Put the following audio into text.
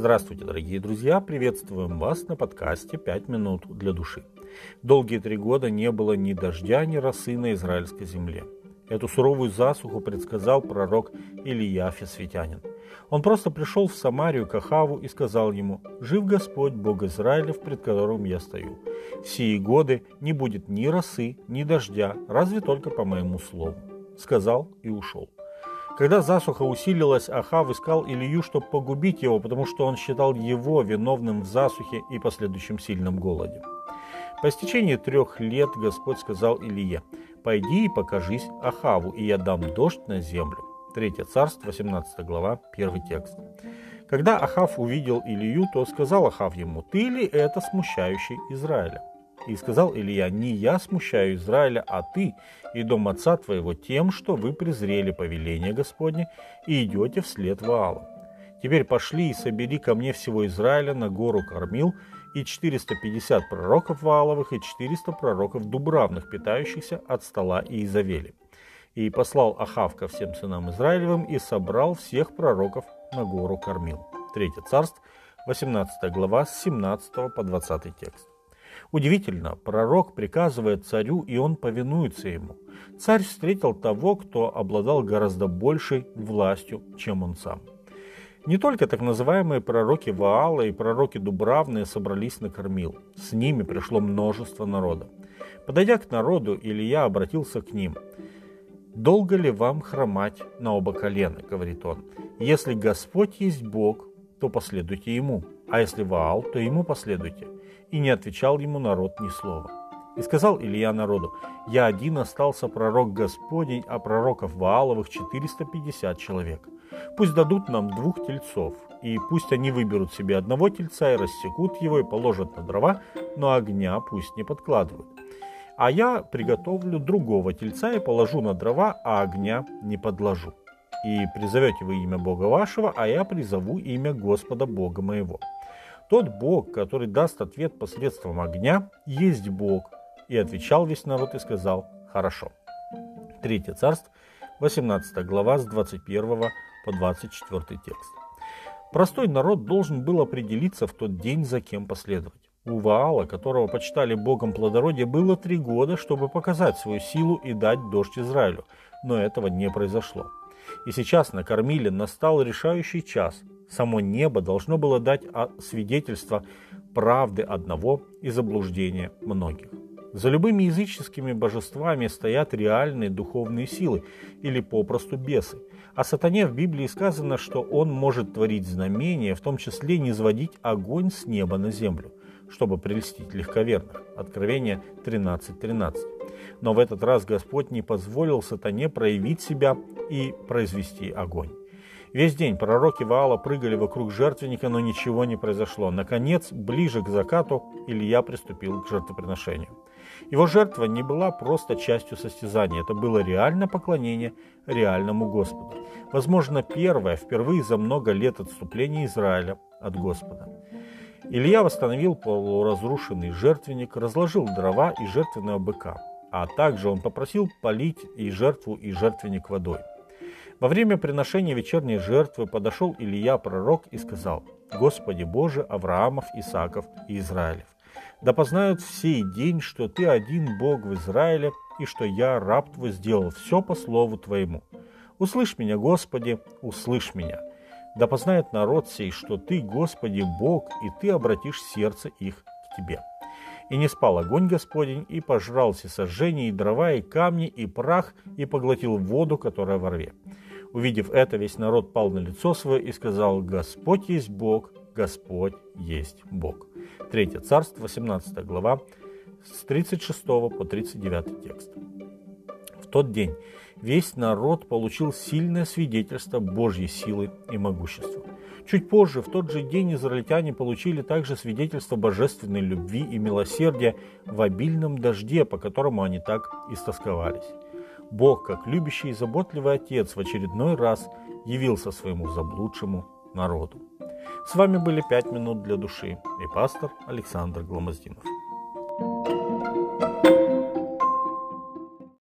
Здравствуйте, дорогие друзья! Приветствуем вас на подкасте «Пять минут для души». Долгие три года не было ни дождя, ни росы на израильской земле. Эту суровую засуху предсказал пророк Илья Фесвитянин. Он просто пришел в Самарию к Ахаву и сказал ему, «Жив Господь, Бог Израилев, пред которым я стою. В сии годы не будет ни росы, ни дождя, разве только по моему слову». Сказал и ушел. Когда засуха усилилась, Ахав искал Илью, чтобы погубить его, потому что он считал его виновным в засухе и последующем сильном голоде. По истечении трех лет Господь сказал Илье, «Пойди и покажись Ахаву, и я дам дождь на землю». Третье царство, 18 глава, первый текст. Когда Ахав увидел Илью, то сказал Ахав ему, «Ты ли это смущающий Израиля?» И сказал Илья, не я смущаю Израиля, а ты и дом отца твоего тем, что вы презрели повеление Господне и идете вслед Ваала. Теперь пошли и собери ко мне всего Израиля на гору Кормил, и 450 пророков Вааловых, и 400 пророков Дубравных, питающихся от стола и Изавели. И послал Ахав ко всем сынам Израилевым и собрал всех пророков на гору Кормил. Третье царство, 18 глава, с 17 по 20 текст. Удивительно, пророк приказывает царю, и он повинуется ему. Царь встретил того, кто обладал гораздо большей властью, чем он сам. Не только так называемые пророки Ваала и пророки Дубравные собрались на кормил. С ними пришло множество народа. Подойдя к народу, Илья обратился к ним. «Долго ли вам хромать на оба колена?» — говорит он. «Если Господь есть Бог, то последуйте Ему, а если Ваал, то Ему последуйте и не отвечал ему народ ни слова. И сказал Илья народу, «Я один остался пророк Господень, а пророков Вааловых 450 человек. Пусть дадут нам двух тельцов, и пусть они выберут себе одного тельца и рассекут его и положат на дрова, но огня пусть не подкладывают. А я приготовлю другого тельца и положу на дрова, а огня не подложу. И призовете вы имя Бога вашего, а я призову имя Господа Бога моего». Тот Бог, который даст ответ посредством огня, есть Бог. И отвечал весь народ и сказал, хорошо. Третье царство, 18 глава с 21 по 24 текст. Простой народ должен был определиться в тот день, за кем последовать. У Ваала, которого почитали богом плодородия, было три года, чтобы показать свою силу и дать дождь Израилю, но этого не произошло. И сейчас на Кормиле настал решающий час, Само небо должно было дать свидетельство правды одного и заблуждения многих. За любыми языческими божествами стоят реальные духовные силы или попросту бесы. О сатане в Библии сказано, что он может творить знамения, в том числе не сводить огонь с неба на землю, чтобы прельстить легковерных. Откровение 13.13. 13. Но в этот раз Господь не позволил сатане проявить себя и произвести огонь. Весь день пророки Ваала прыгали вокруг жертвенника, но ничего не произошло. Наконец, ближе к закату, Илья приступил к жертвоприношению. Его жертва не была просто частью состязания, это было реальное поклонение реальному Господу. Возможно, первое, впервые за много лет отступления Израиля от Господа. Илья восстановил полуразрушенный жертвенник, разложил дрова и жертвенного быка, а также он попросил полить и жертву, и жертвенник водой. Во время приношения вечерней жертвы подошел Илья пророк и сказал, «Господи Боже Авраамов, Исааков и Израилев, да познают в сей день, что Ты один Бог в Израиле, и что я, раб Твой, сделал все по слову Твоему. Услышь меня, Господи, услышь меня. Да познает народ сей, что Ты, Господи, Бог, и Ты обратишь сердце их к Тебе». И не спал огонь Господень, и пожрал все сожжения, и дрова, и камни, и прах, и поглотил воду, которая во рве. Увидев это, весь народ пал на лицо свое и сказал, «Господь есть Бог, Господь есть Бог». Третье царство, 18 глава, с 36 по 39 текст. Тот день весь народ получил сильное свидетельство Божьей силы и могущества. Чуть позже, в тот же день, израильтяне получили также свидетельство божественной любви и милосердия в обильном дожде, по которому они так истосковались. Бог, как любящий и заботливый Отец, в очередной раз явился своему заблудшему народу. С вами были «Пять минут для души» и пастор Александр Гломоздинов.